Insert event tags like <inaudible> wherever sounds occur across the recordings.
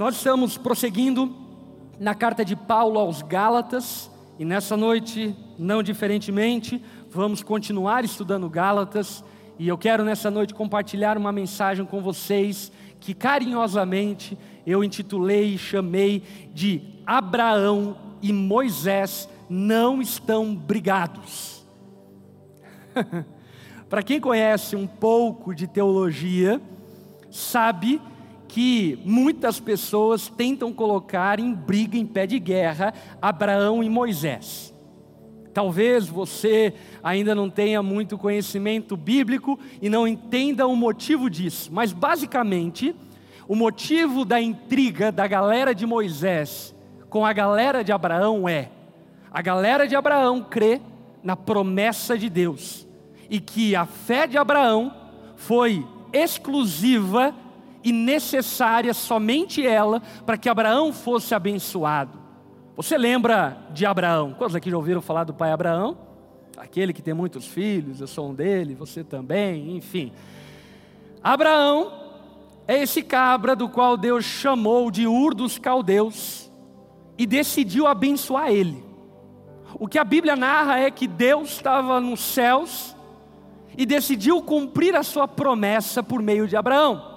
Nós estamos prosseguindo na carta de Paulo aos Gálatas, e nessa noite, não diferentemente, vamos continuar estudando Gálatas, e eu quero nessa noite compartilhar uma mensagem com vocês que carinhosamente eu intitulei e chamei de Abraão e Moisés não estão brigados. <laughs> Para quem conhece um pouco de teologia, sabe que muitas pessoas tentam colocar em briga, em pé de guerra, Abraão e Moisés. Talvez você ainda não tenha muito conhecimento bíblico e não entenda o motivo disso, mas basicamente, o motivo da intriga da galera de Moisés com a galera de Abraão é: a galera de Abraão crê na promessa de Deus e que a fé de Abraão foi exclusiva e necessária somente ela para que Abraão fosse abençoado. Você lembra de Abraão? Quantos aqui já ouviram falar do pai Abraão? Aquele que tem muitos filhos, eu sou um dele, você também, enfim. Abraão é esse cabra do qual Deus chamou de Ur dos Caldeus e decidiu abençoar ele. O que a Bíblia narra é que Deus estava nos céus e decidiu cumprir a sua promessa por meio de Abraão.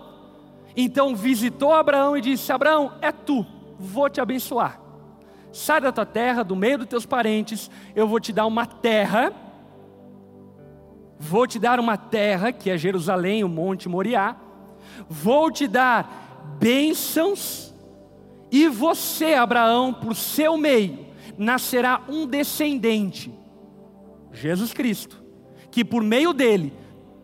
Então visitou Abraão e disse: Abraão, é tu, vou te abençoar. Sai da tua terra, do meio dos teus parentes, eu vou te dar uma terra. Vou te dar uma terra, que é Jerusalém, o Monte Moriá. Vou te dar bênçãos, e você, Abraão, por seu meio, nascerá um descendente, Jesus Cristo, que por meio dele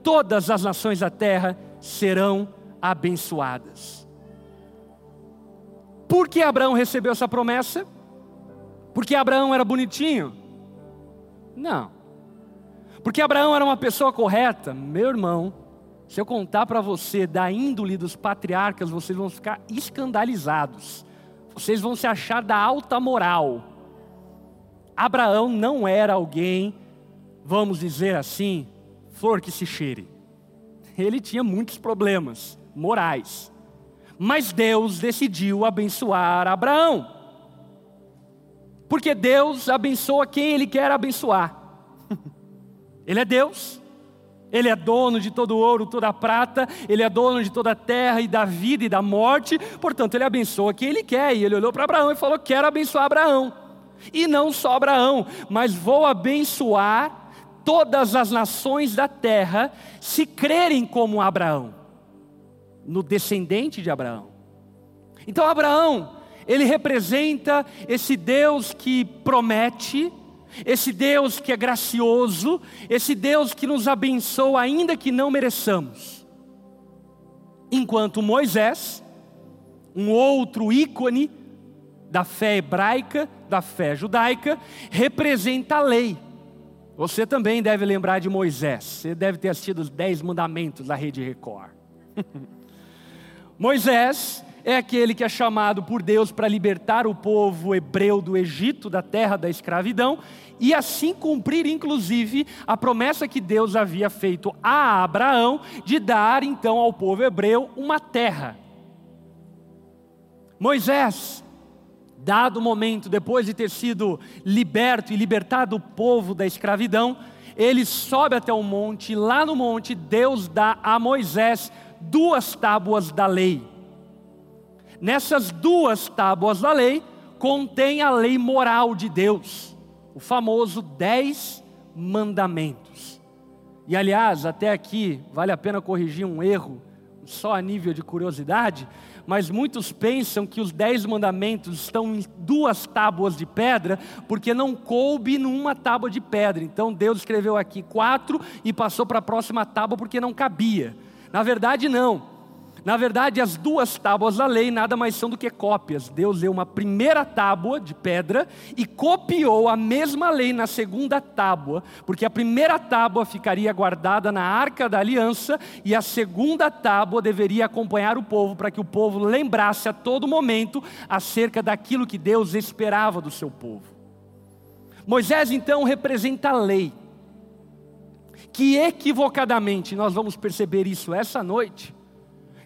todas as nações da terra serão abençoadas. Por que Abraão recebeu essa promessa? Porque Abraão era bonitinho? Não. Porque Abraão era uma pessoa correta? Meu irmão, se eu contar para você da índole dos patriarcas, vocês vão ficar escandalizados. Vocês vão se achar da alta moral. Abraão não era alguém, vamos dizer assim, flor que se cheire. Ele tinha muitos problemas morais. Mas Deus decidiu abençoar Abraão. Porque Deus abençoa quem Ele quer abençoar. <laughs> Ele é Deus, Ele é dono de todo o ouro, toda a prata, Ele é dono de toda a terra e da vida e da morte, portanto, Ele abençoa quem Ele quer. E Ele olhou para Abraão e falou: Quero abençoar Abraão. E não só Abraão, mas vou abençoar todas as nações da terra se crerem como Abraão no descendente de Abraão. Então, Abraão, ele representa esse Deus que promete, esse Deus que é gracioso, esse Deus que nos abençoa ainda que não mereçamos. Enquanto Moisés, um outro ícone da fé hebraica, da fé judaica, representa a lei. Você também deve lembrar de Moisés. Você deve ter assistido os Dez Mandamentos da Rede Record. <laughs> Moisés é aquele que é chamado por Deus para libertar o povo hebreu do Egito, da terra da escravidão, e assim cumprir, inclusive, a promessa que Deus havia feito a Abraão de dar então ao povo hebreu uma terra. Moisés, dado o momento, depois de ter sido liberto e libertado o povo da escravidão, ele sobe até o monte, e lá no monte Deus dá a Moisés duas tábuas da lei. Nessas duas tábuas da lei contém a lei moral de Deus, o famoso dez mandamentos. E aliás, até aqui vale a pena corrigir um erro, só a nível de curiosidade, mas muitos pensam que os dez mandamentos estão em duas tábuas de pedra, porque não coube numa tábua de pedra. Então Deus escreveu aqui quatro e passou para a próxima tábua porque não cabia. Na verdade, não. Na verdade, as duas tábuas da lei nada mais são do que cópias. Deus deu uma primeira tábua de pedra e copiou a mesma lei na segunda tábua, porque a primeira tábua ficaria guardada na arca da aliança e a segunda tábua deveria acompanhar o povo para que o povo lembrasse a todo momento acerca daquilo que Deus esperava do seu povo. Moisés então representa a lei que equivocadamente, nós vamos perceber isso essa noite,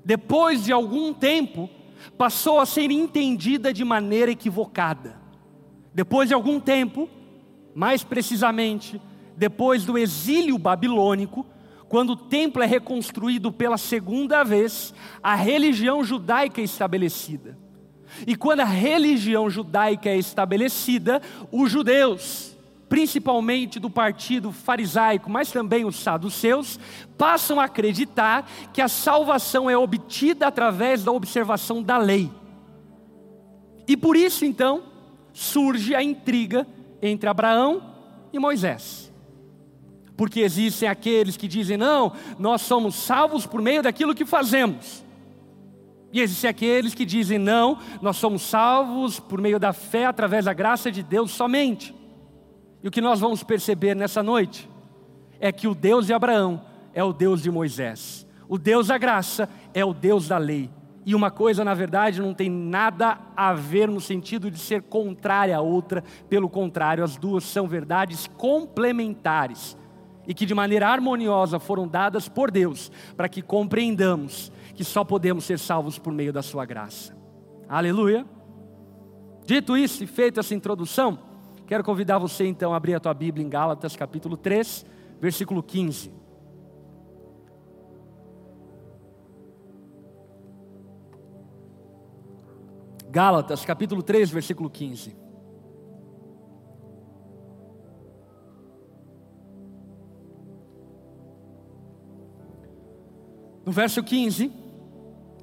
depois de algum tempo, passou a ser entendida de maneira equivocada. Depois de algum tempo, mais precisamente, depois do exílio babilônico, quando o templo é reconstruído pela segunda vez, a religião judaica é estabelecida. E quando a religião judaica é estabelecida, os judeus, principalmente do partido farisaico, mas também os saduceus, passam a acreditar que a salvação é obtida através da observação da lei. E por isso, então, surge a intriga entre Abraão e Moisés. Porque existem aqueles que dizem: não, nós somos salvos por meio daquilo que fazemos. E existem aqueles que dizem: não, nós somos salvos por meio da fé, através da graça de Deus somente. E o que nós vamos perceber nessa noite é que o Deus de Abraão é o Deus de Moisés, o Deus da graça é o Deus da lei. E uma coisa, na verdade, não tem nada a ver no sentido de ser contrária à outra, pelo contrário, as duas são verdades complementares e que de maneira harmoniosa foram dadas por Deus, para que compreendamos que só podemos ser salvos por meio da Sua graça. Aleluia. Dito isso e feita essa introdução, quero convidar você então a abrir a tua Bíblia em Gálatas capítulo 3, versículo 15. Gálatas capítulo 3, versículo 15. No verso 15,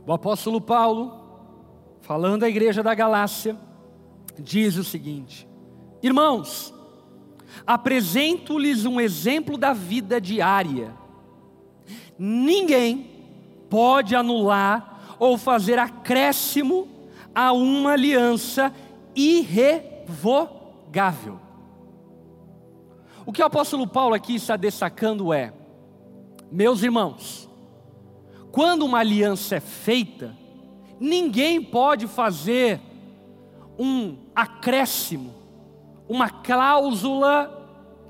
o apóstolo Paulo, falando à igreja da Galácia, diz o seguinte: Irmãos, apresento-lhes um exemplo da vida diária. Ninguém pode anular ou fazer acréscimo a uma aliança irrevogável. O que o apóstolo Paulo aqui está destacando é, meus irmãos, quando uma aliança é feita, ninguém pode fazer um acréscimo, uma cláusula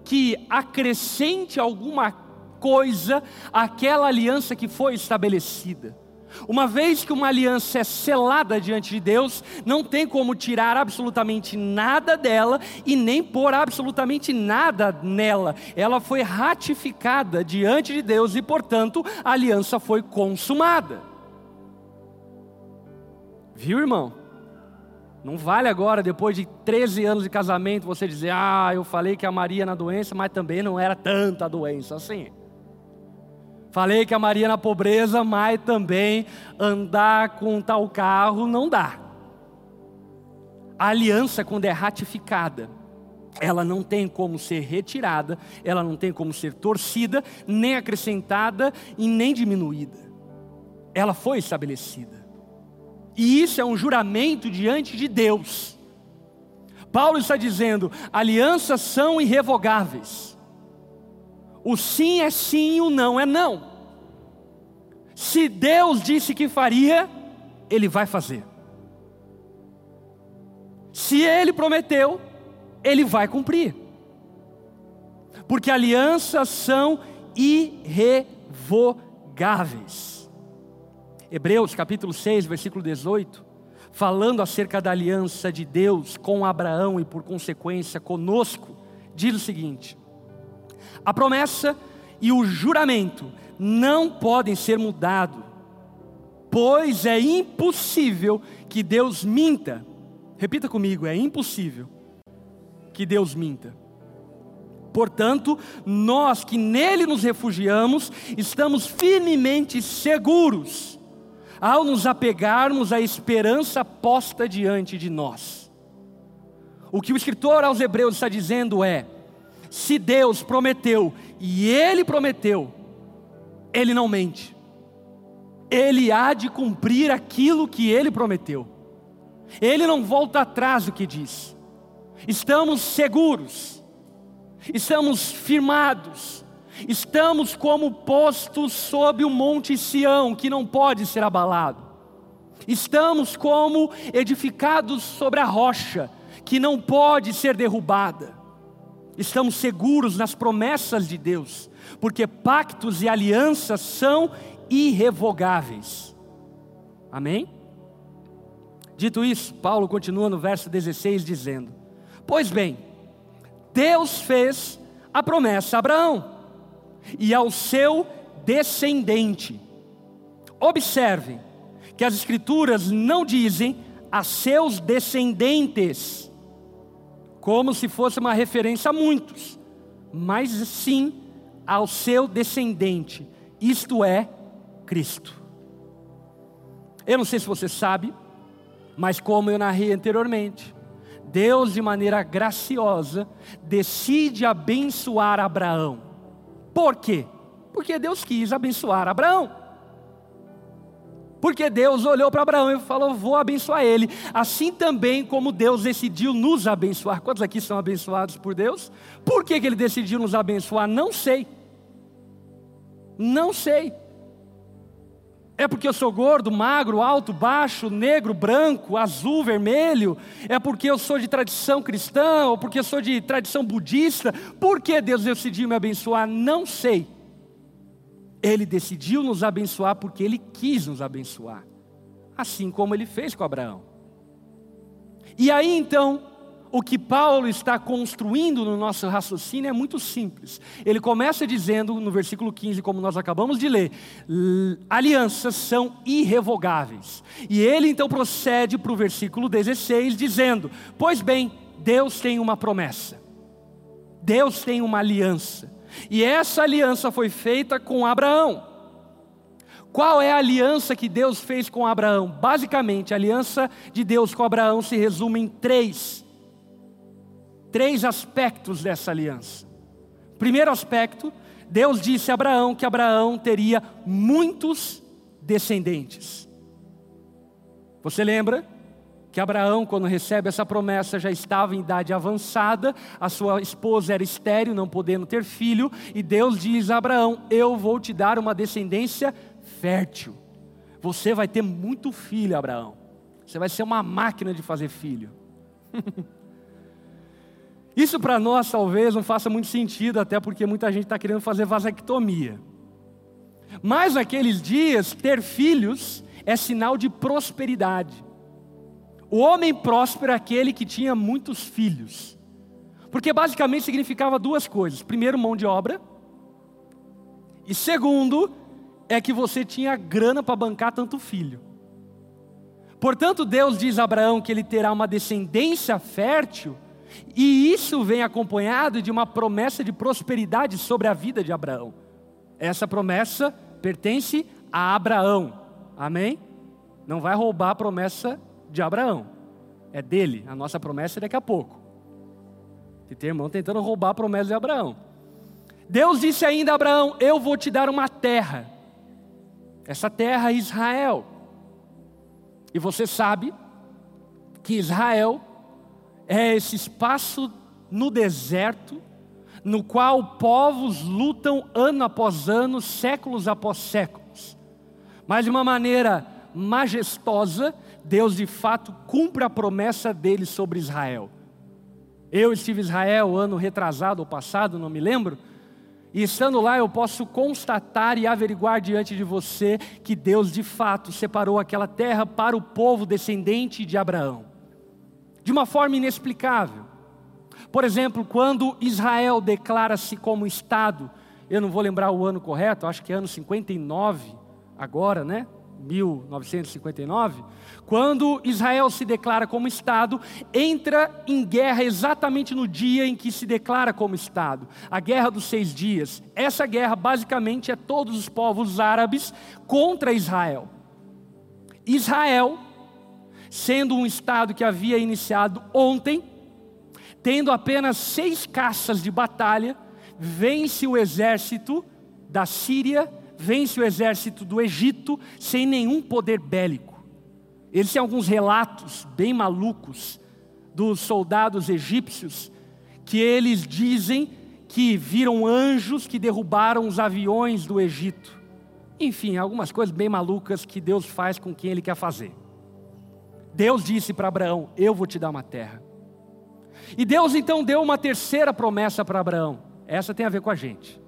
que acrescente alguma coisa àquela aliança que foi estabelecida. Uma vez que uma aliança é selada diante de Deus, não tem como tirar absolutamente nada dela e nem pôr absolutamente nada nela. Ela foi ratificada diante de Deus e, portanto, a aliança foi consumada. Viu, irmão? Não vale agora, depois de 13 anos de casamento, você dizer: Ah, eu falei que a Maria na doença, mas também não era tanta doença assim. Falei que a Maria na pobreza, mas também andar com tal carro não dá. A aliança, quando é ratificada, ela não tem como ser retirada, ela não tem como ser torcida, nem acrescentada e nem diminuída. Ela foi estabelecida. E isso é um juramento diante de Deus. Paulo está dizendo: alianças são irrevogáveis. O sim é sim, o não é não. Se Deus disse que faria, Ele vai fazer. Se Ele prometeu, Ele vai cumprir. Porque alianças são irrevogáveis. Hebreus capítulo 6, versículo 18, falando acerca da aliança de Deus com Abraão e por consequência conosco, diz o seguinte: a promessa e o juramento não podem ser mudados, pois é impossível que Deus minta. Repita comigo: é impossível que Deus minta. Portanto, nós que nele nos refugiamos, estamos firmemente seguros ao nos apegarmos à esperança posta diante de nós. O que o escritor aos Hebreus está dizendo é: se Deus prometeu e Ele prometeu, Ele não mente. Ele há de cumprir aquilo que Ele prometeu. Ele não volta atrás do que diz. Estamos seguros, estamos firmados, estamos como postos sob o monte Sião, que não pode ser abalado. Estamos como edificados sobre a rocha, que não pode ser derrubada estamos seguros nas promessas de Deus, porque pactos e alianças são irrevogáveis. Amém? Dito isso, Paulo continua no verso 16 dizendo: Pois bem, Deus fez a promessa a Abraão e ao seu descendente. Observe que as Escrituras não dizem a seus descendentes, como se fosse uma referência a muitos, mas sim ao seu descendente, isto é, Cristo. Eu não sei se você sabe, mas como eu narrei anteriormente, Deus, de maneira graciosa, decide abençoar Abraão. Por quê? Porque Deus quis abençoar Abraão. Porque Deus olhou para Abraão e falou: Vou abençoar ele. Assim também como Deus decidiu nos abençoar. Quantos aqui são abençoados por Deus? Por que, que ele decidiu nos abençoar? Não sei. Não sei. É porque eu sou gordo, magro, alto, baixo, negro, branco, azul, vermelho? É porque eu sou de tradição cristã? Ou porque eu sou de tradição budista? Por que Deus decidiu me abençoar? Não sei. Ele decidiu nos abençoar porque Ele quis nos abençoar, assim como Ele fez com Abraão. E aí então, o que Paulo está construindo no nosso raciocínio é muito simples. Ele começa dizendo no versículo 15, como nós acabamos de ler, alianças são irrevogáveis. E ele então procede para o versículo 16, dizendo: Pois bem, Deus tem uma promessa, Deus tem uma aliança, e essa aliança foi feita com Abraão. Qual é a aliança que Deus fez com Abraão? Basicamente, a aliança de Deus com Abraão se resume em três três aspectos dessa aliança. Primeiro aspecto, Deus disse a Abraão que Abraão teria muitos descendentes. Você lembra que Abraão, quando recebe essa promessa, já estava em idade avançada, a sua esposa era estéril, não podendo ter filho, e Deus diz a Abraão: Eu vou te dar uma descendência fértil. Você vai ter muito filho, Abraão. Você vai ser uma máquina de fazer filho. <laughs> Isso para nós talvez não faça muito sentido, até porque muita gente está querendo fazer vasectomia. Mas naqueles dias, ter filhos é sinal de prosperidade. O homem próspero é aquele que tinha muitos filhos. Porque basicamente significava duas coisas: primeiro, mão de obra, e segundo, é que você tinha grana para bancar tanto filho. Portanto, Deus diz a Abraão que ele terá uma descendência fértil e isso vem acompanhado de uma promessa de prosperidade sobre a vida de Abraão. Essa promessa pertence a Abraão. Amém? Não vai roubar a promessa de Abraão. É dele. A nossa promessa é daqui a pouco. E tem irmão tentando roubar a promessa de Abraão. Deus disse ainda a Abraão: Eu vou te dar uma terra. Essa terra é Israel. E você sabe que Israel é esse espaço no deserto, no qual povos lutam ano após ano, séculos após séculos. Mas de uma maneira majestosa, Deus de fato cumpre a promessa dele sobre Israel. Eu estive em Israel ano retrasado ou passado, não me lembro, e estando lá eu posso constatar e averiguar diante de você que Deus de fato separou aquela terra para o povo descendente de Abraão de uma forma inexplicável. Por exemplo, quando Israel declara-se como Estado, eu não vou lembrar o ano correto, acho que é ano 59, agora, né? 1959, quando Israel se declara como Estado, entra em guerra exatamente no dia em que se declara como Estado, a Guerra dos Seis Dias. Essa guerra basicamente é todos os povos árabes contra Israel. Israel sendo um estado que havia iniciado ontem, tendo apenas seis caças de batalha, vence o exército da Síria, vence o exército do Egito, sem nenhum poder bélico. Existem alguns relatos bem malucos dos soldados egípcios, que eles dizem que viram anjos que derrubaram os aviões do Egito. Enfim, algumas coisas bem malucas que Deus faz com quem Ele quer fazer. Deus disse para Abraão: Eu vou te dar uma terra. E Deus então deu uma terceira promessa para Abraão. Essa tem a ver com a gente.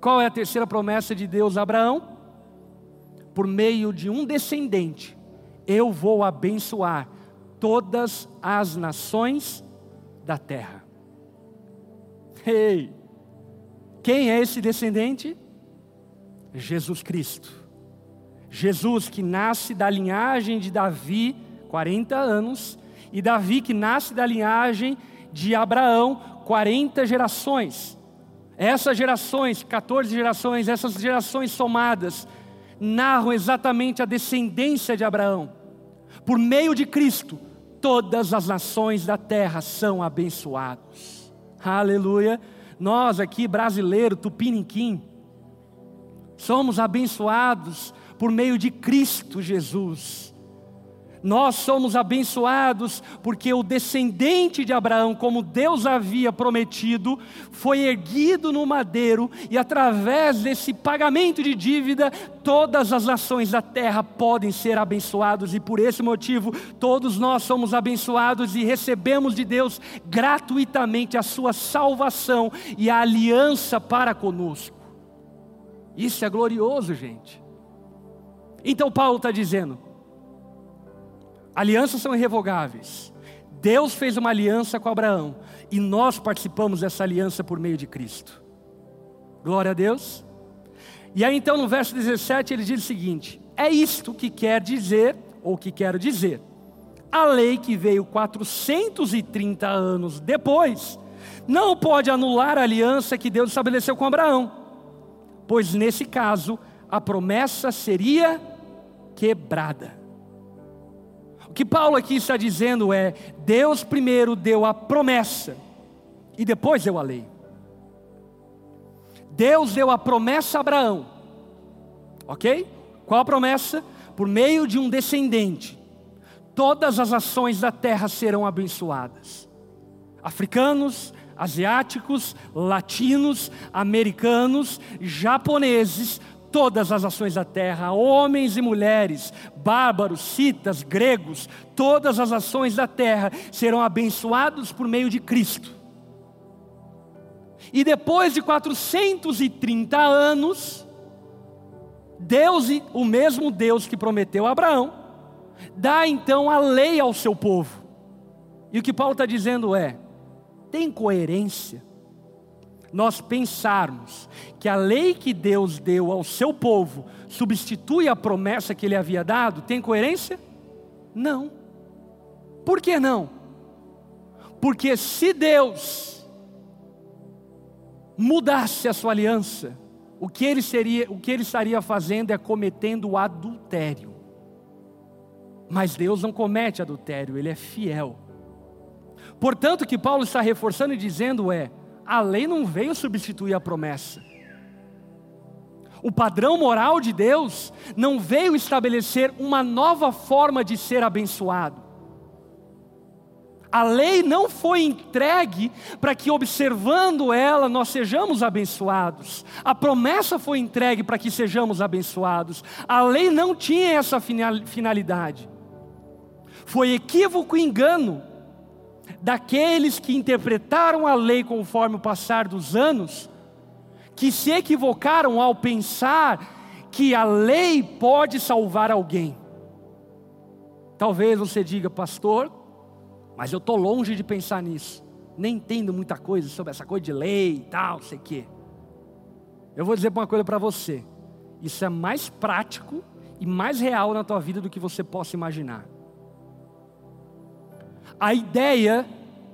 Qual é a terceira promessa de Deus a Abraão? Por meio de um descendente, eu vou abençoar todas as nações da terra. Ei, quem é esse descendente? Jesus Cristo. Jesus que nasce da linhagem de Davi, 40 anos, e Davi que nasce da linhagem de Abraão, 40 gerações. Essas gerações, 14 gerações, essas gerações somadas, narram exatamente a descendência de Abraão. Por meio de Cristo, todas as nações da terra são abençoados. Aleluia. Nós aqui, brasileiro, tupiniquim, somos abençoados por meio de Cristo Jesus. Nós somos abençoados porque o descendente de Abraão, como Deus havia prometido, foi erguido no madeiro e através desse pagamento de dívida, todas as nações da terra podem ser abençoados e por esse motivo todos nós somos abençoados e recebemos de Deus gratuitamente a sua salvação e a aliança para conosco. Isso é glorioso, gente. Então Paulo está dizendo, Alianças são irrevogáveis. Deus fez uma aliança com Abraão e nós participamos dessa aliança por meio de Cristo. Glória a Deus. E aí então no verso 17 ele diz o seguinte: É isto que quer dizer, ou que quero dizer. A lei que veio 430 anos depois, não pode anular a aliança que Deus estabeleceu com Abraão, pois nesse caso a promessa seria quebrada. O que Paulo aqui está dizendo é: Deus primeiro deu a promessa e depois deu a lei. Deus deu a promessa a Abraão, ok? Qual a promessa? Por meio de um descendente, todas as ações da terra serão abençoadas. Africanos, asiáticos, latinos, americanos, japoneses, todas as ações da terra, homens e mulheres, bárbaros, citas, gregos, todas as ações da terra serão abençoados por meio de Cristo. E depois de 430 anos, Deus, o mesmo Deus que prometeu a Abraão, dá então a lei ao seu povo. E o que Paulo está dizendo é: tem coerência nós pensarmos que a lei que Deus deu ao seu povo substitui a promessa que ele havia dado, tem coerência? Não. Por que não? Porque se Deus mudasse a sua aliança, o que ele seria, o que ele estaria fazendo é cometendo adultério. Mas Deus não comete adultério, ele é fiel. Portanto, o que Paulo está reforçando e dizendo é: a lei não veio substituir a promessa. O padrão moral de Deus não veio estabelecer uma nova forma de ser abençoado. A lei não foi entregue para que, observando ela, nós sejamos abençoados. A promessa foi entregue para que sejamos abençoados. A lei não tinha essa finalidade. Foi equívoco e engano daqueles que interpretaram a lei conforme o passar dos anos, que se equivocaram ao pensar que a lei pode salvar alguém. Talvez você diga, pastor, mas eu estou longe de pensar nisso. Nem entendo muita coisa sobre essa coisa de lei e tal, sei que. Eu vou dizer uma coisa para você. Isso é mais prático e mais real na tua vida do que você possa imaginar a ideia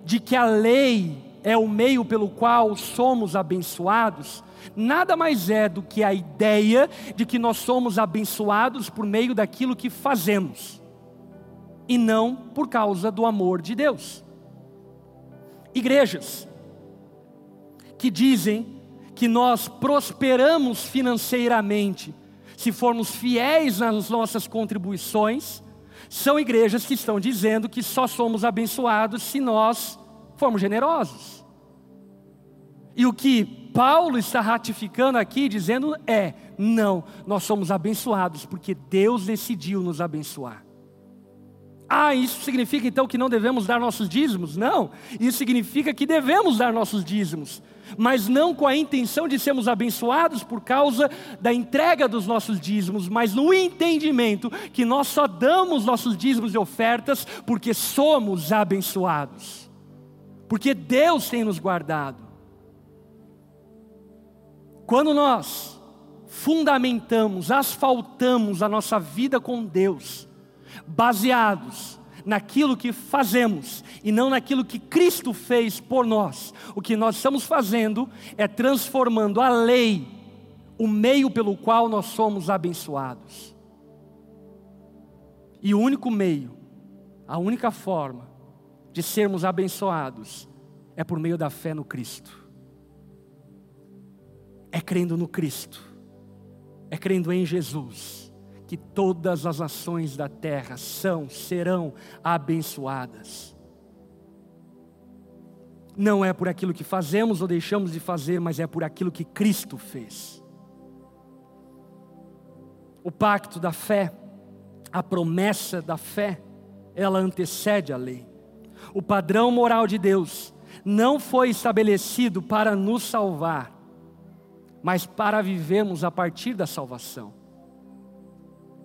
de que a lei é o meio pelo qual somos abençoados, nada mais é do que a ideia de que nós somos abençoados por meio daquilo que fazemos, e não por causa do amor de Deus. Igrejas que dizem que nós prosperamos financeiramente se formos fiéis nas nossas contribuições, são igrejas que estão dizendo que só somos abençoados se nós formos generosos. E o que Paulo está ratificando aqui, dizendo é: não, nós somos abençoados porque Deus decidiu nos abençoar. Ah, isso significa então que não devemos dar nossos dízimos? Não, isso significa que devemos dar nossos dízimos, mas não com a intenção de sermos abençoados por causa da entrega dos nossos dízimos, mas no entendimento que nós só damos nossos dízimos e ofertas porque somos abençoados, porque Deus tem nos guardado. Quando nós fundamentamos, asfaltamos a nossa vida com Deus, baseados naquilo que fazemos e não naquilo que Cristo fez por nós. O que nós estamos fazendo é transformando a lei, o meio pelo qual nós somos abençoados. E o único meio, a única forma de sermos abençoados é por meio da fé no Cristo. É crendo no Cristo, é crendo em Jesus que todas as ações da terra são, serão abençoadas. Não é por aquilo que fazemos ou deixamos de fazer, mas é por aquilo que Cristo fez. O pacto da fé, a promessa da fé, ela antecede a lei. O padrão moral de Deus não foi estabelecido para nos salvar, mas para vivermos a partir da salvação.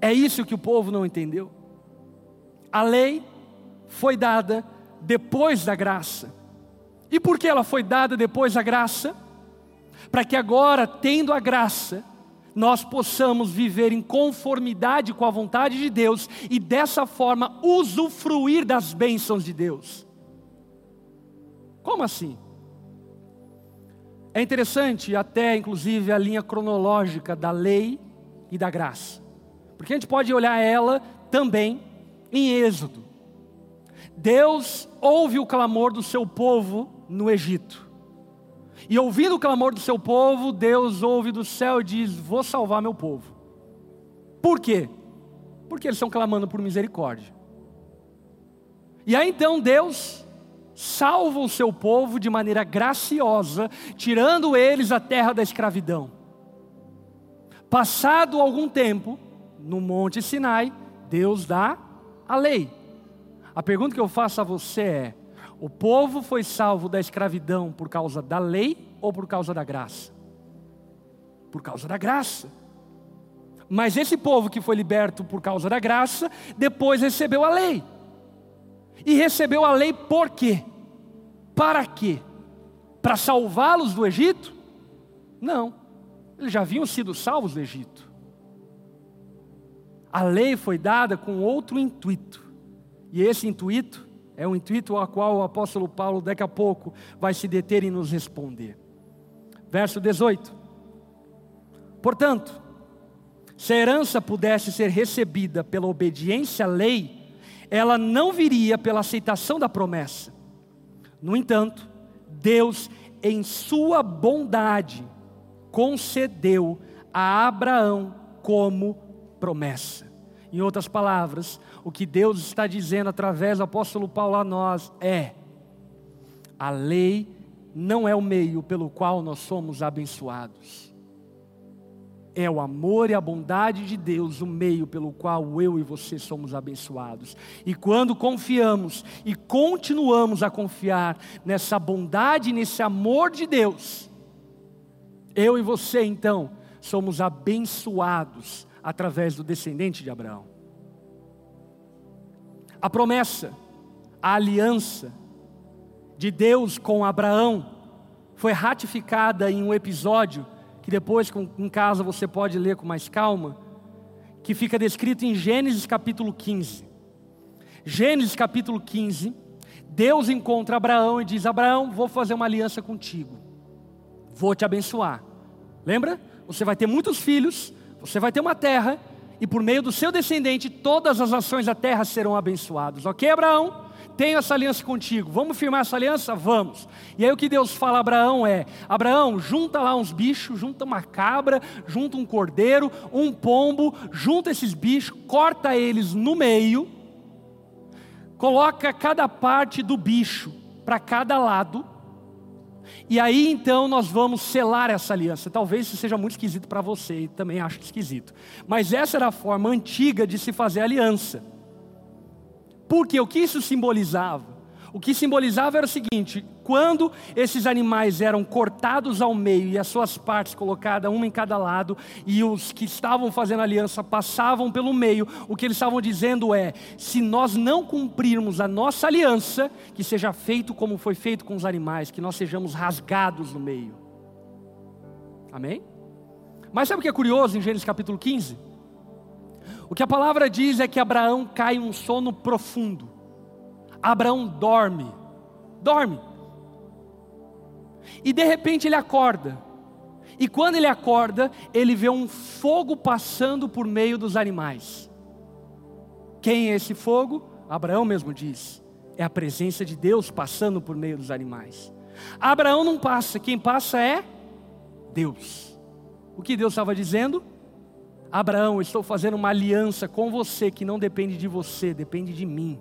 É isso que o povo não entendeu. A lei foi dada depois da graça. E por que ela foi dada depois da graça? Para que agora, tendo a graça, nós possamos viver em conformidade com a vontade de Deus e dessa forma usufruir das bênçãos de Deus. Como assim? É interessante até inclusive a linha cronológica da lei e da graça. Porque a gente pode olhar ela também em Êxodo. Deus ouve o clamor do seu povo no Egito. E ouvindo o clamor do seu povo, Deus ouve do céu e diz: Vou salvar meu povo. Por quê? Porque eles estão clamando por misericórdia. E aí então Deus salva o seu povo de maneira graciosa, tirando eles da terra da escravidão. Passado algum tempo, no Monte Sinai, Deus dá a lei. A pergunta que eu faço a você é: o povo foi salvo da escravidão por causa da lei ou por causa da graça? Por causa da graça. Mas esse povo que foi liberto por causa da graça, depois recebeu a lei. E recebeu a lei por quê? Para quê? Para salvá-los do Egito? Não. Eles já haviam sido salvos do Egito. A lei foi dada com outro intuito. E esse intuito é o intuito ao qual o apóstolo Paulo daqui a pouco vai se deter e nos responder. Verso 18. Portanto, se a herança pudesse ser recebida pela obediência à lei, ela não viria pela aceitação da promessa. No entanto, Deus, em sua bondade, concedeu a Abraão como promessa. Em outras palavras, o que Deus está dizendo através do apóstolo Paulo a nós é: a lei não é o meio pelo qual nós somos abençoados. É o amor e a bondade de Deus o meio pelo qual eu e você somos abençoados. E quando confiamos e continuamos a confiar nessa bondade, nesse amor de Deus, eu e você então somos abençoados através do descendente de Abraão. A promessa, a aliança de Deus com Abraão foi ratificada em um episódio que depois, em casa, você pode ler com mais calma, que fica descrito em Gênesis capítulo 15. Gênesis capítulo 15, Deus encontra Abraão e diz: Abraão, vou fazer uma aliança contigo, vou te abençoar. Lembra? Você vai ter muitos filhos, você vai ter uma terra, e por meio do seu descendente, todas as ações da terra serão abençoadas. Ok, Abraão? Tenho essa aliança contigo. Vamos firmar essa aliança? Vamos. E aí o que Deus fala a Abraão é: Abraão, junta lá uns bichos, junta uma cabra, junta um cordeiro, um pombo, junta esses bichos, corta eles no meio, coloca cada parte do bicho para cada lado e aí então nós vamos selar essa aliança. Talvez isso seja muito esquisito para você, e também acho esquisito. Mas essa era a forma antiga de se fazer aliança. Porque o que isso simbolizava? O que simbolizava era o seguinte: quando esses animais eram cortados ao meio e as suas partes colocadas uma em cada lado, e os que estavam fazendo aliança passavam pelo meio, o que eles estavam dizendo é: se nós não cumprirmos a nossa aliança, que seja feito como foi feito com os animais, que nós sejamos rasgados no meio. Amém? Mas sabe o que é curioso em Gênesis capítulo 15? O que a palavra diz é que Abraão cai um sono profundo. Abraão dorme, dorme. E de repente ele acorda. E quando ele acorda, ele vê um fogo passando por meio dos animais. Quem é esse fogo? Abraão mesmo diz. É a presença de Deus passando por meio dos animais. Abraão não passa, quem passa é Deus. O que Deus estava dizendo? Abraão, estou fazendo uma aliança com você que não depende de você, depende de mim.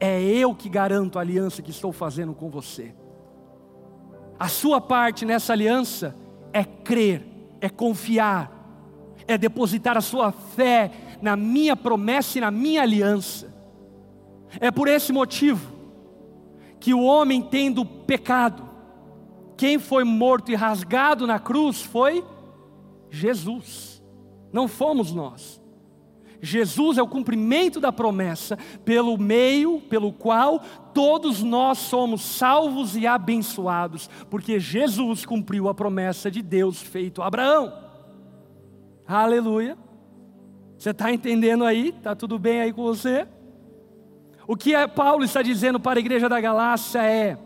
É eu que garanto a aliança que estou fazendo com você. A sua parte nessa aliança é crer, é confiar, é depositar a sua fé na minha promessa e na minha aliança. É por esse motivo que o homem tendo pecado, quem foi morto e rasgado na cruz foi Jesus, não fomos nós. Jesus é o cumprimento da promessa, pelo meio pelo qual todos nós somos salvos e abençoados, porque Jesus cumpriu a promessa de Deus feito a Abraão. Aleluia. Você está entendendo aí? Está tudo bem aí com você? O que é Paulo está dizendo para a igreja da Galácia é: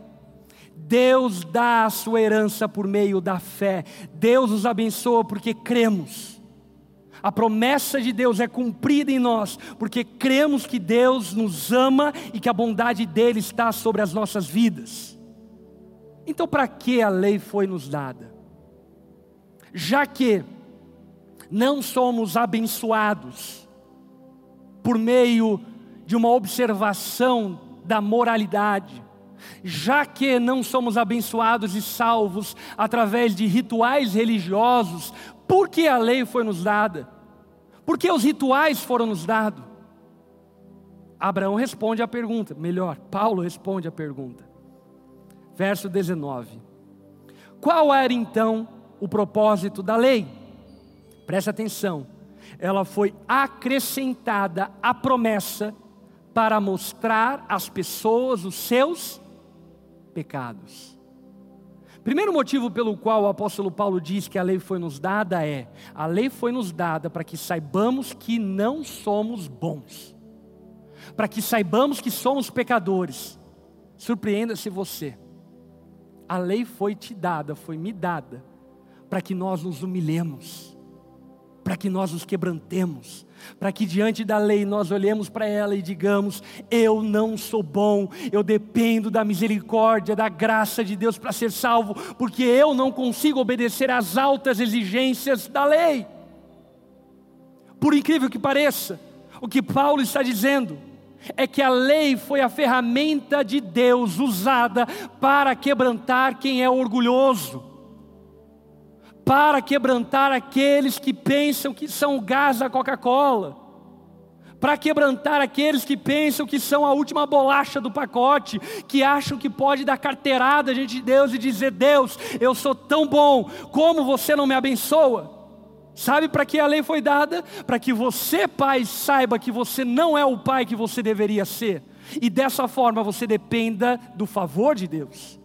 Deus dá a sua herança por meio da fé, Deus nos abençoa porque cremos. A promessa de Deus é cumprida em nós, porque cremos que Deus nos ama e que a bondade dele está sobre as nossas vidas. Então, para que a lei foi nos dada? Já que não somos abençoados por meio de uma observação da moralidade, já que não somos abençoados e salvos através de rituais religiosos, por que a lei foi nos dada? Por que os rituais foram nos dados? Abraão responde a pergunta, melhor, Paulo responde a pergunta. Verso 19: Qual era então o propósito da lei? Presta atenção, ela foi acrescentada à promessa para mostrar às pessoas os seus pecados. Primeiro motivo pelo qual o apóstolo Paulo diz que a lei foi nos dada é: a lei foi nos dada para que saibamos que não somos bons, para que saibamos que somos pecadores. Surpreenda-se você, a lei foi te dada, foi me dada, para que nós nos humilhemos, para que nós nos quebrantemos, para que diante da lei nós olhemos para ela e digamos: eu não sou bom, eu dependo da misericórdia, da graça de Deus para ser salvo, porque eu não consigo obedecer às altas exigências da lei. Por incrível que pareça, o que Paulo está dizendo é que a lei foi a ferramenta de Deus usada para quebrantar quem é orgulhoso para quebrantar aqueles que pensam que são o gás da Coca-Cola, para quebrantar aqueles que pensam que são a última bolacha do pacote, que acham que pode dar carteirada diante de Deus e dizer: Deus, eu sou tão bom, como você não me abençoa? Sabe para que a lei foi dada? Para que você, pai, saiba que você não é o pai que você deveria ser, e dessa forma você dependa do favor de Deus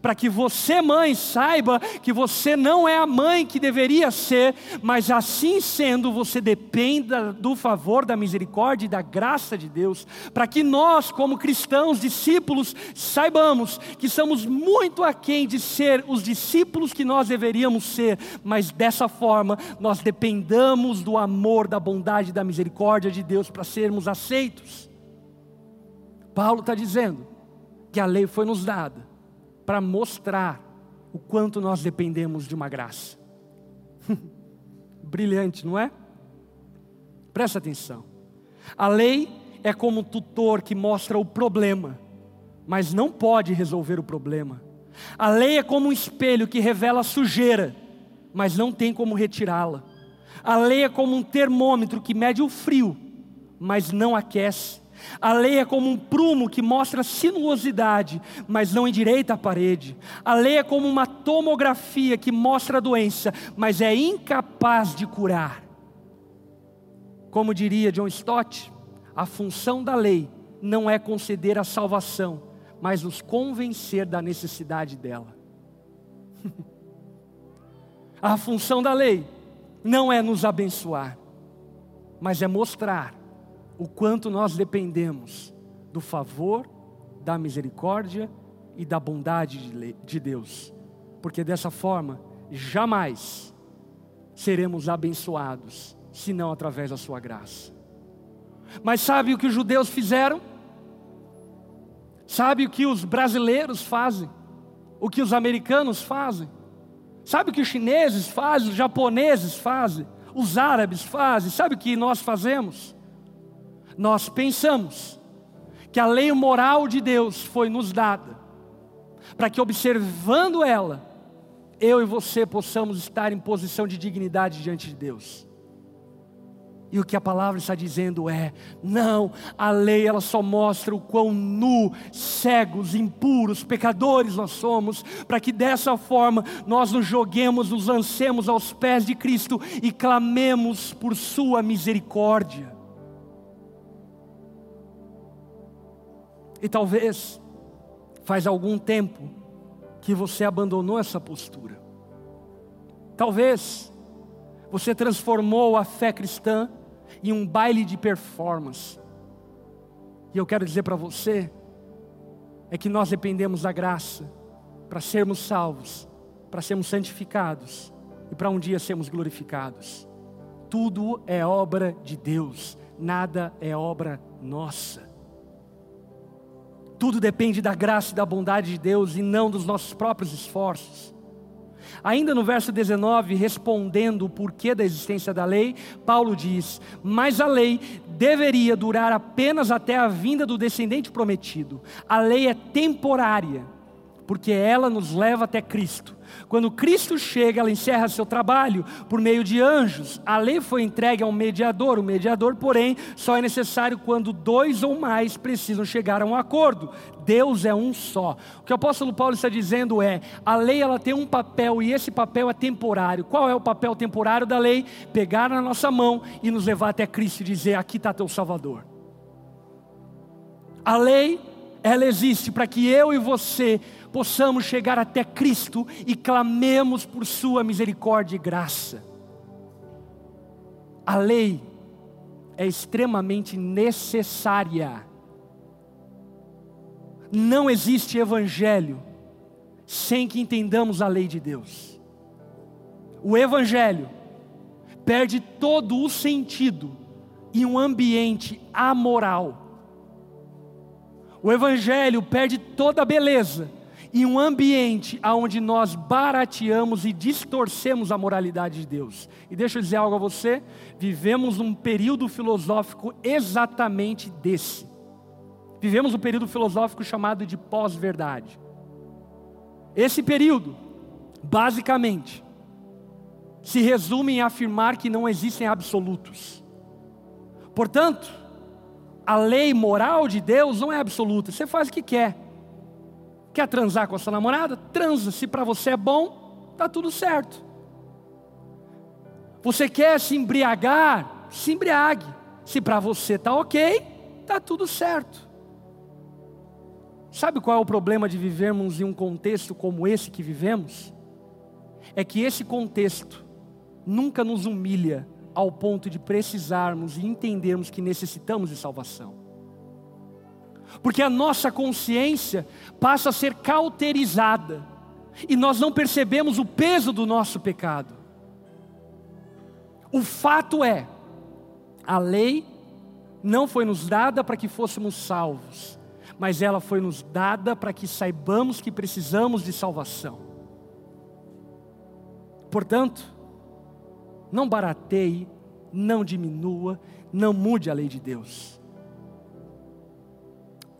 para que você, mãe, saiba que você não é a mãe que deveria ser, mas assim sendo, você dependa do favor, da misericórdia e da graça de Deus, para que nós, como cristãos, discípulos, saibamos que somos muito aquém de ser os discípulos que nós deveríamos ser, mas dessa forma nós dependamos do amor, da bondade e da misericórdia de Deus para sermos aceitos. Paulo está dizendo que a lei foi nos dada para mostrar o quanto nós dependemos de uma graça. <laughs> Brilhante, não é? Presta atenção. A lei é como um tutor que mostra o problema, mas não pode resolver o problema. A lei é como um espelho que revela a sujeira, mas não tem como retirá-la. A lei é como um termômetro que mede o frio, mas não aquece. A lei é como um prumo que mostra sinuosidade, mas não endireita a parede. A lei é como uma tomografia que mostra a doença, mas é incapaz de curar. Como diria John Stott, a função da lei não é conceder a salvação, mas nos convencer da necessidade dela. <laughs> a função da lei não é nos abençoar, mas é mostrar o quanto nós dependemos do favor, da misericórdia e da bondade de Deus, porque dessa forma jamais seremos abençoados, senão através da Sua graça. Mas sabe o que os judeus fizeram? Sabe o que os brasileiros fazem? O que os americanos fazem? Sabe o que os chineses fazem, os japoneses fazem, os árabes fazem? Sabe o que nós fazemos? Nós pensamos que a lei moral de Deus foi nos dada para que, observando ela, eu e você possamos estar em posição de dignidade diante de Deus. E o que a palavra está dizendo é: não, a lei ela só mostra o quão nu, cegos, impuros, pecadores nós somos, para que dessa forma nós nos joguemos, nos lancemos aos pés de Cristo e clamemos por Sua misericórdia. E talvez faz algum tempo que você abandonou essa postura. Talvez você transformou a fé cristã em um baile de performance. E eu quero dizer para você é que nós dependemos da graça para sermos salvos, para sermos santificados e para um dia sermos glorificados. Tudo é obra de Deus, nada é obra nossa. Tudo depende da graça e da bondade de Deus e não dos nossos próprios esforços. Ainda no verso 19, respondendo o porquê da existência da lei, Paulo diz: Mas a lei deveria durar apenas até a vinda do descendente prometido. A lei é temporária, porque ela nos leva até Cristo. Quando Cristo chega, ela encerra seu trabalho por meio de anjos. A lei foi entregue a um mediador. O mediador, porém, só é necessário quando dois ou mais precisam chegar a um acordo. Deus é um só. O que o apóstolo Paulo está dizendo é: a lei ela tem um papel e esse papel é temporário. Qual é o papel temporário da lei? Pegar na nossa mão e nos levar até Cristo e dizer: aqui está teu Salvador. A lei, ela existe para que eu e você possamos chegar até Cristo e clamemos por Sua misericórdia e graça. A lei é extremamente necessária. Não existe evangelho sem que entendamos a lei de Deus. O evangelho perde todo o sentido em um ambiente amoral. O evangelho perde toda a beleza em um ambiente onde nós barateamos e distorcemos a moralidade de Deus. E deixa eu dizer algo a você: vivemos um período filosófico exatamente desse. Vivemos um período filosófico chamado de pós-verdade. Esse período, basicamente, se resume em afirmar que não existem absolutos. Portanto, a lei moral de Deus não é absoluta, você faz o que quer. Quer transar com a sua namorada? Transa. Se para você é bom, tá tudo certo. Você quer se embriagar? Se embriague. Se para você tá ok, tá tudo certo. Sabe qual é o problema de vivermos em um contexto como esse que vivemos? É que esse contexto nunca nos humilha ao ponto de precisarmos e entendermos que necessitamos de salvação porque a nossa consciência passa a ser cauterizada e nós não percebemos o peso do nosso pecado. O fato é, a lei não foi nos dada para que fôssemos salvos, mas ela foi nos dada para que saibamos que precisamos de salvação. Portanto, não barateie, não diminua, não mude a lei de Deus.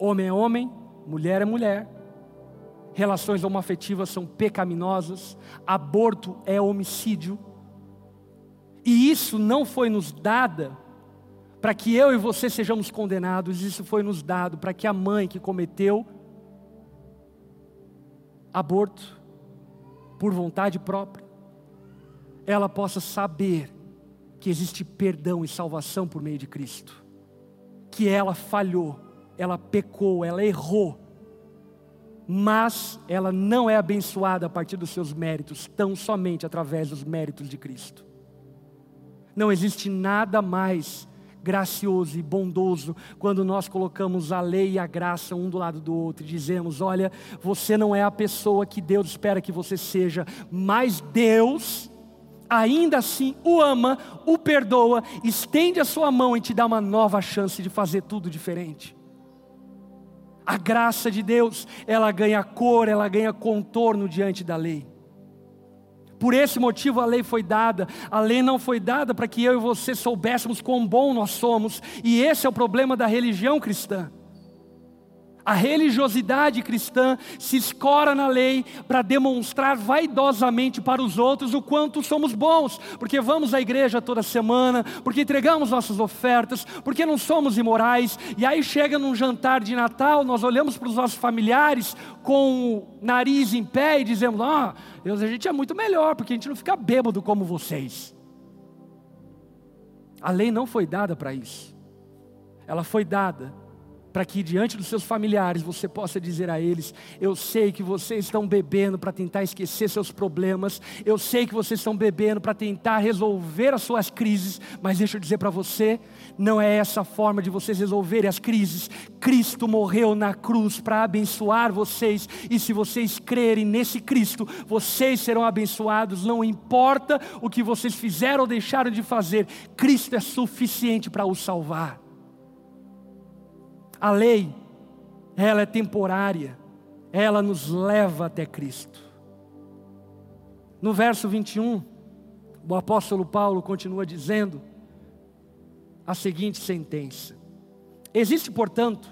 Homem é homem, mulher é mulher. Relações homoafetivas são pecaminosas, aborto é homicídio. E isso não foi nos dada para que eu e você sejamos condenados, isso foi nos dado para que a mãe que cometeu aborto por vontade própria, ela possa saber que existe perdão e salvação por meio de Cristo, que ela falhou, ela pecou, ela errou, mas ela não é abençoada a partir dos seus méritos, tão somente através dos méritos de Cristo. Não existe nada mais gracioso e bondoso quando nós colocamos a lei e a graça um do lado do outro e dizemos: olha, você não é a pessoa que Deus espera que você seja, mas Deus ainda assim o ama, o perdoa, estende a sua mão e te dá uma nova chance de fazer tudo diferente. A graça de Deus, ela ganha cor, ela ganha contorno diante da lei. Por esse motivo a lei foi dada. A lei não foi dada para que eu e você soubéssemos quão bom nós somos. E esse é o problema da religião cristã. A religiosidade cristã se escora na lei para demonstrar vaidosamente para os outros o quanto somos bons, porque vamos à igreja toda semana, porque entregamos nossas ofertas, porque não somos imorais, e aí chega num jantar de Natal, nós olhamos para os nossos familiares com o nariz em pé e dizemos: Ah, Deus, a gente é muito melhor, porque a gente não fica bêbado como vocês. A lei não foi dada para isso, ela foi dada para que diante dos seus familiares você possa dizer a eles: Eu sei que vocês estão bebendo para tentar esquecer seus problemas, eu sei que vocês estão bebendo para tentar resolver as suas crises, mas deixa eu dizer para você: não é essa a forma de vocês resolverem as crises. Cristo morreu na cruz para abençoar vocês, e se vocês crerem nesse Cristo, vocês serão abençoados, não importa o que vocês fizeram ou deixaram de fazer, Cristo é suficiente para os salvar. A lei, ela é temporária, ela nos leva até Cristo. No verso 21, o apóstolo Paulo continua dizendo a seguinte sentença: Existe, portanto,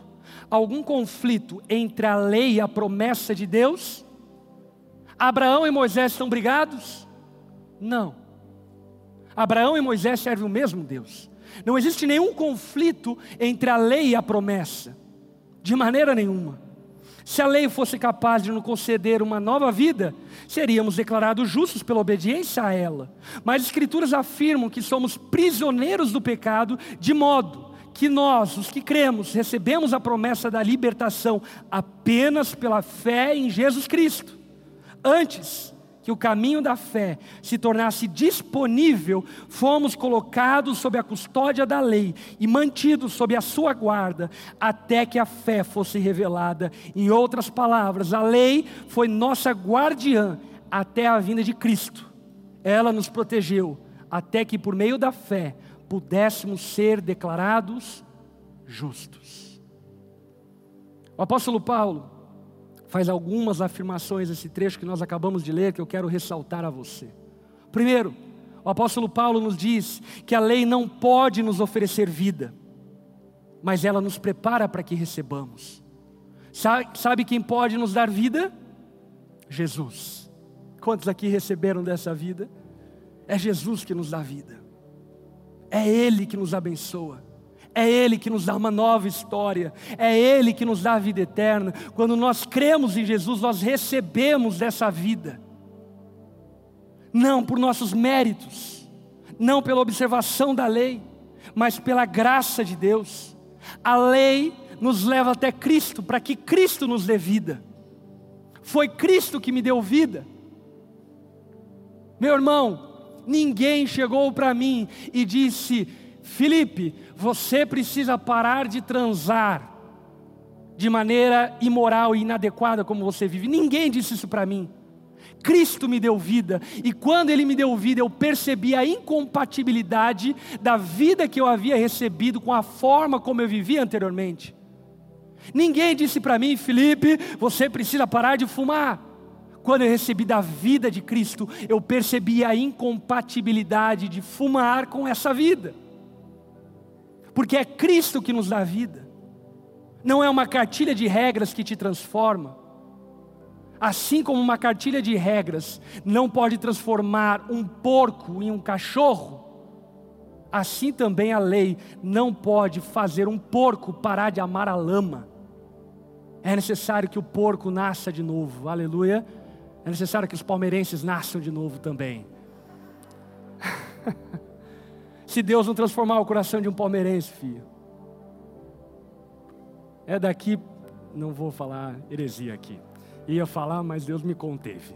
algum conflito entre a lei e a promessa de Deus? Abraão e Moisés estão brigados? Não. Abraão e Moisés servem o mesmo Deus. Não existe nenhum conflito entre a lei e a promessa, de maneira nenhuma. Se a lei fosse capaz de nos conceder uma nova vida, seríamos declarados justos pela obediência a ela. Mas as Escrituras afirmam que somos prisioneiros do pecado, de modo que nós, os que cremos, recebemos a promessa da libertação apenas pela fé em Jesus Cristo. Antes, que o caminho da fé se tornasse disponível, fomos colocados sob a custódia da lei e mantidos sob a sua guarda, até que a fé fosse revelada. Em outras palavras, a lei foi nossa guardiã até a vinda de Cristo. Ela nos protegeu até que, por meio da fé, pudéssemos ser declarados justos. O apóstolo Paulo, faz algumas afirmações esse trecho que nós acabamos de ler que eu quero ressaltar a você. Primeiro, o apóstolo Paulo nos diz que a lei não pode nos oferecer vida, mas ela nos prepara para que recebamos. Sabe quem pode nos dar vida? Jesus. Quantos aqui receberam dessa vida? É Jesus que nos dá vida, é Ele que nos abençoa. É Ele que nos dá uma nova história, é Ele que nos dá a vida eterna. Quando nós cremos em Jesus, nós recebemos dessa vida, não por nossos méritos, não pela observação da lei, mas pela graça de Deus. A lei nos leva até Cristo, para que Cristo nos dê vida. Foi Cristo que me deu vida. Meu irmão, ninguém chegou para mim e disse: Felipe, você precisa parar de transar de maneira imoral e inadequada como você vive. Ninguém disse isso para mim. Cristo me deu vida, e quando Ele me deu vida, eu percebi a incompatibilidade da vida que eu havia recebido com a forma como eu vivia anteriormente. Ninguém disse para mim, Felipe, você precisa parar de fumar. Quando eu recebi da vida de Cristo, eu percebi a incompatibilidade de fumar com essa vida porque é Cristo que nos dá vida, não é uma cartilha de regras que te transforma. Assim como uma cartilha de regras não pode transformar um porco em um cachorro, assim também a lei não pode fazer um porco parar de amar a lama. É necessário que o porco nasça de novo, aleluia. É necessário que os palmeirenses nasçam de novo também. Se Deus não transformar o coração de um palmeirense, filho, é daqui, não vou falar heresia aqui. Ia falar, mas Deus me conteve.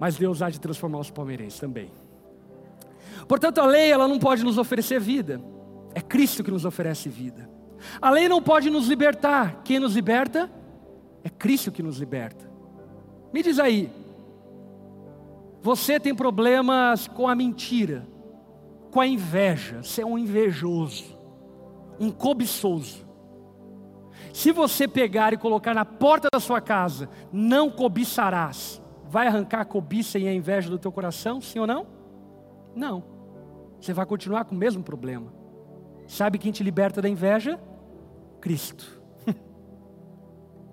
Mas Deus há de transformar os palmeirenses também. Portanto, a lei ela não pode nos oferecer vida. É Cristo que nos oferece vida. A lei não pode nos libertar. Quem nos liberta? É Cristo que nos liberta. Me diz aí, você tem problemas com a mentira, com a inveja, você é um invejoso, um cobiçoso. Se você pegar e colocar na porta da sua casa, não cobiçarás, vai arrancar a cobiça e a inveja do teu coração, sim ou não? Não. Você vai continuar com o mesmo problema. Sabe quem te liberta da inveja? Cristo. <laughs>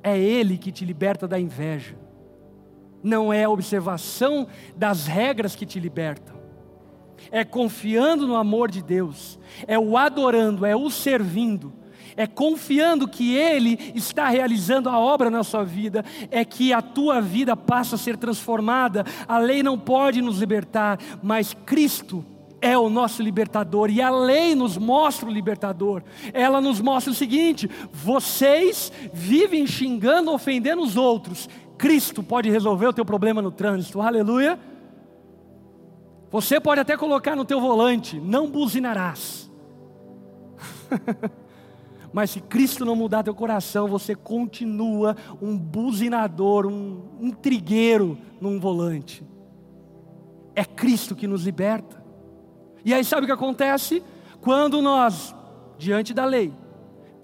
É Ele que te liberta da inveja. Não é a observação das regras que te libertam. É confiando no amor de Deus. É o adorando, é o servindo é confiando que Ele está realizando a obra na sua vida, é que a tua vida passa a ser transformada. A lei não pode nos libertar, mas Cristo é o nosso libertador e a lei nos mostra o libertador. Ela nos mostra o seguinte: vocês vivem xingando, ofendendo os outros. Cristo pode resolver o teu problema no trânsito. Aleluia. Você pode até colocar no teu volante, não buzinarás. <laughs> Mas se Cristo não mudar teu coração, você continua um buzinador, um intrigueiro num volante. É Cristo que nos liberta. E aí sabe o que acontece? Quando nós, diante da lei,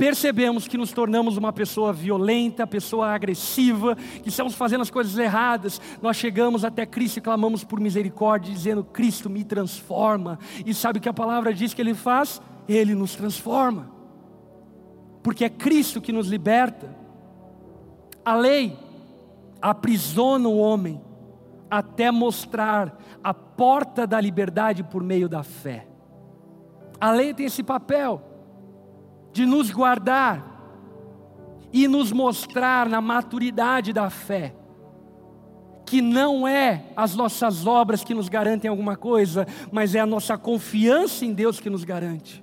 percebemos que nos tornamos uma pessoa violenta, pessoa agressiva, que estamos fazendo as coisas erradas, nós chegamos até Cristo e clamamos por misericórdia, dizendo: Cristo me transforma. E sabe o que a palavra diz que Ele faz? Ele nos transforma porque é Cristo que nos liberta. A lei aprisiona o homem até mostrar a porta da liberdade por meio da fé. A lei tem esse papel de nos guardar e nos mostrar na maturidade da fé que não é as nossas obras que nos garantem alguma coisa, mas é a nossa confiança em Deus que nos garante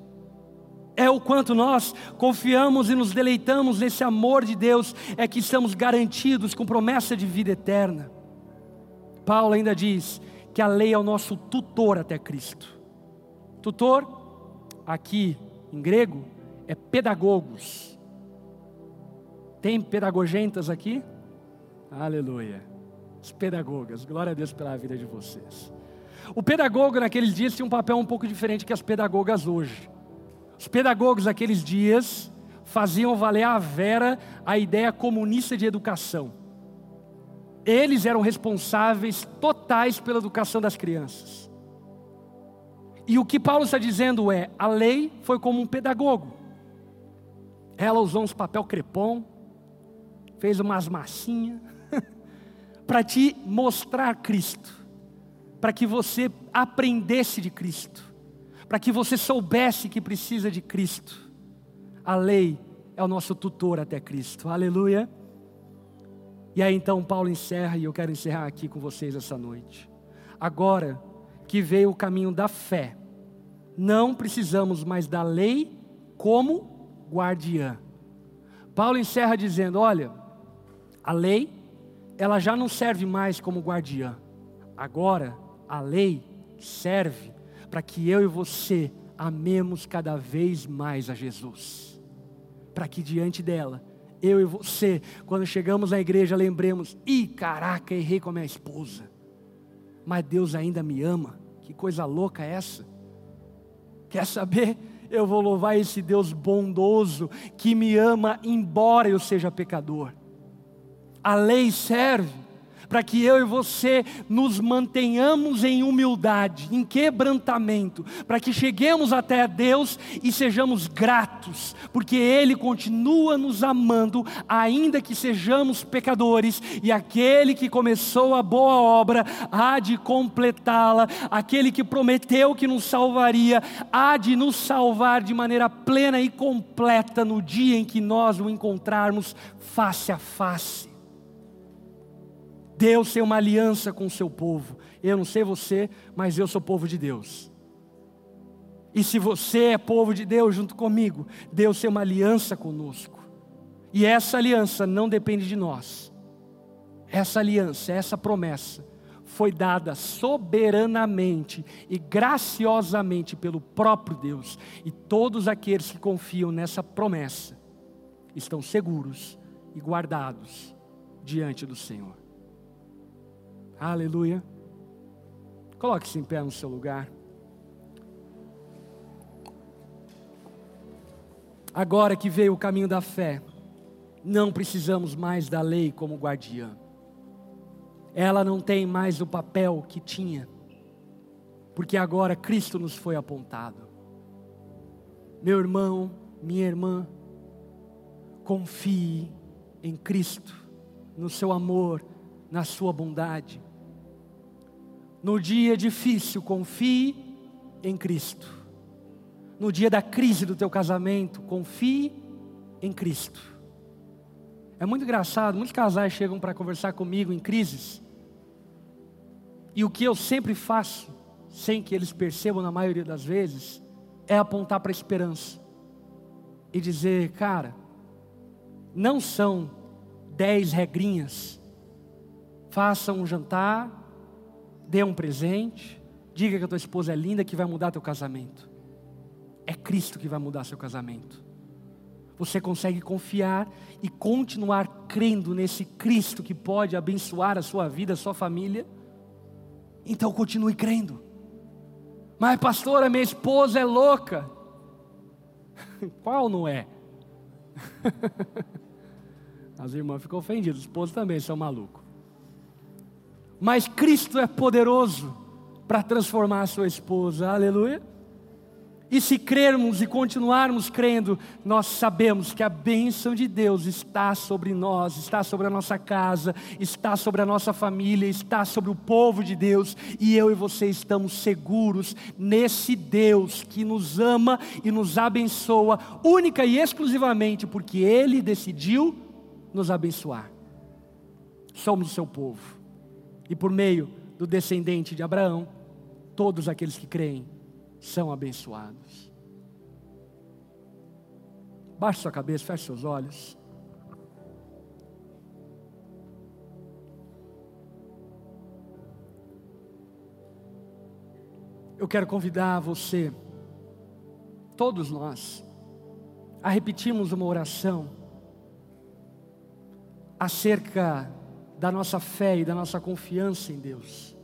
é o quanto nós confiamos e nos deleitamos nesse amor de Deus, é que estamos garantidos com promessa de vida eterna. Paulo ainda diz que a lei é o nosso tutor até Cristo. Tutor, aqui em grego, é pedagogos. Tem pedagogentas aqui? Aleluia. As pedagogas, glória a Deus pela vida de vocês. O pedagogo naqueles dias tinha um papel um pouco diferente que as pedagogas hoje. Os pedagogos daqueles dias faziam valer a vera a ideia comunista de educação. Eles eram responsáveis totais pela educação das crianças. E o que Paulo está dizendo é: a lei foi como um pedagogo. Ela usou uns papel crepom, fez umas massinhas, <laughs> para te mostrar Cristo, para que você aprendesse de Cristo para que você soubesse que precisa de Cristo. A lei é o nosso tutor até Cristo. Aleluia. E aí então Paulo encerra e eu quero encerrar aqui com vocês essa noite. Agora que veio o caminho da fé, não precisamos mais da lei como guardiã. Paulo encerra dizendo: olha, a lei, ela já não serve mais como guardiã. Agora, a lei serve para que eu e você amemos cada vez mais a Jesus. Para que diante dela, eu e você, quando chegamos na igreja, lembremos: ih, caraca, errei com a minha esposa. Mas Deus ainda me ama. Que coisa louca é essa? Quer saber? Eu vou louvar esse Deus bondoso que me ama, embora eu seja pecador. A lei serve para que eu e você nos mantenhamos em humildade, em quebrantamento, para que cheguemos até Deus e sejamos gratos, porque Ele continua nos amando, ainda que sejamos pecadores, e aquele que começou a boa obra há de completá-la, aquele que prometeu que nos salvaria, há de nos salvar de maneira plena e completa no dia em que nós o encontrarmos face a face. Deus tem uma aliança com o seu povo. Eu não sei você, mas eu sou povo de Deus. E se você é povo de Deus junto comigo, Deus tem uma aliança conosco. E essa aliança não depende de nós. Essa aliança, essa promessa, foi dada soberanamente e graciosamente pelo próprio Deus. E todos aqueles que confiam nessa promessa estão seguros e guardados diante do Senhor. Aleluia. Coloque-se em pé no seu lugar. Agora que veio o caminho da fé, não precisamos mais da lei como guardiã. Ela não tem mais o papel que tinha, porque agora Cristo nos foi apontado. Meu irmão, minha irmã, confie em Cristo, no seu amor, na sua bondade. No dia difícil, confie em Cristo. No dia da crise do teu casamento, confie em Cristo. É muito engraçado, muitos casais chegam para conversar comigo em crises. E o que eu sempre faço, sem que eles percebam na maioria das vezes, é apontar para a esperança. E dizer, cara, não são dez regrinhas. Faça um jantar, dê um presente, diga que a tua esposa é linda que vai mudar teu casamento. É Cristo que vai mudar seu casamento. Você consegue confiar e continuar crendo nesse Cristo que pode abençoar a sua vida, a sua família? Então continue crendo. Mas pastora, minha esposa é louca. <laughs> Qual não é? <laughs> As irmãs ficam ofendidas, os esposos também são malucos. Mas Cristo é poderoso para transformar a sua esposa, aleluia. E se crermos e continuarmos crendo, nós sabemos que a bênção de Deus está sobre nós, está sobre a nossa casa, está sobre a nossa família, está sobre o povo de Deus, e eu e você estamos seguros nesse Deus que nos ama e nos abençoa, única e exclusivamente porque Ele decidiu nos abençoar. Somos o seu povo, e por meio do descendente de Abraão, todos aqueles que creem são abençoados. Baixe sua cabeça, feche seus olhos. Eu quero convidar você, todos nós, a repetirmos uma oração acerca da nossa fé e da nossa confiança em Deus,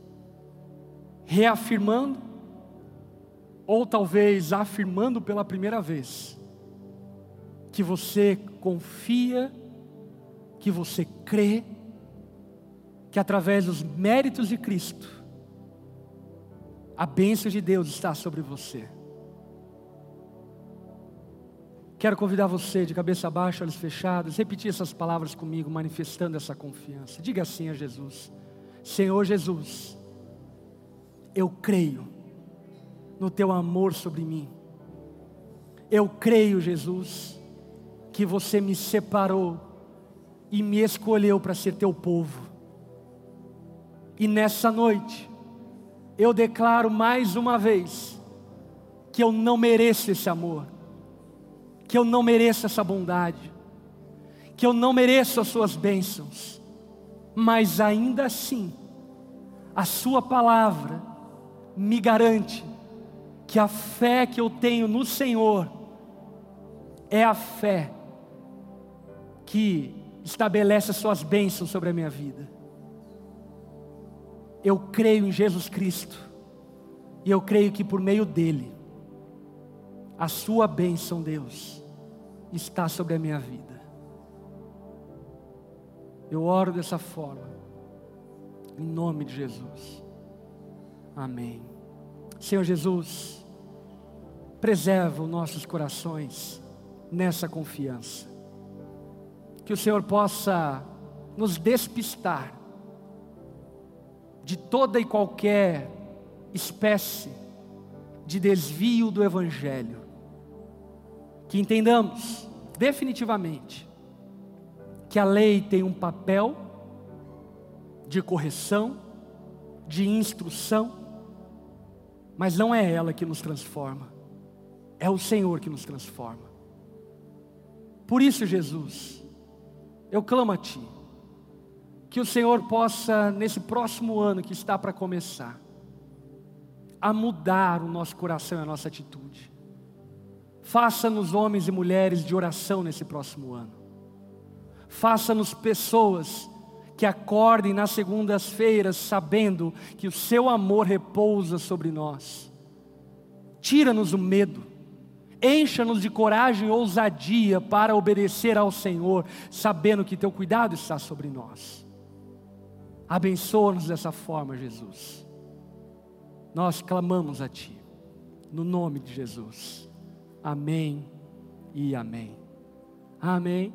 reafirmando ou talvez afirmando pela primeira vez que você confia, que você crê, que através dos méritos de Cristo, a bênção de Deus está sobre você. Quero convidar você, de cabeça baixa, olhos fechados, repetir essas palavras comigo, manifestando essa confiança. Diga assim a Jesus: Senhor Jesus, eu creio no teu amor sobre mim. Eu creio, Jesus, que você me separou e me escolheu para ser teu povo. E nessa noite, eu declaro mais uma vez que eu não mereço esse amor, que eu não mereço essa bondade, que eu não mereço as suas bênçãos, mas ainda assim, a Sua palavra me garante que a fé que eu tenho no Senhor é a fé que estabelece as suas bênçãos sobre a minha vida. Eu creio em Jesus Cristo, e eu creio que por meio dele, a sua bênção, Deus, está sobre a minha vida. Eu oro dessa forma, Em nome de Jesus. Amém. Senhor Jesus, preserva os nossos corações nessa confiança. Que o Senhor possa nos despistar de toda e qualquer espécie de desvio do Evangelho. Que entendamos definitivamente que a lei tem um papel de correção, de instrução, mas não é ela que nos transforma, é o Senhor que nos transforma. Por isso, Jesus, eu clamo a Ti, que o Senhor possa, nesse próximo ano que está para começar, a mudar o nosso coração e a nossa atitude. Faça-nos homens e mulheres de oração nesse próximo ano. Faça-nos pessoas que acordem nas segundas-feiras sabendo que o seu amor repousa sobre nós. Tira-nos o medo, encha-nos de coragem e ousadia para obedecer ao Senhor, sabendo que teu cuidado está sobre nós. Abençoa-nos dessa forma, Jesus. Nós clamamos a Ti, no nome de Jesus. Amém e amém. Amém.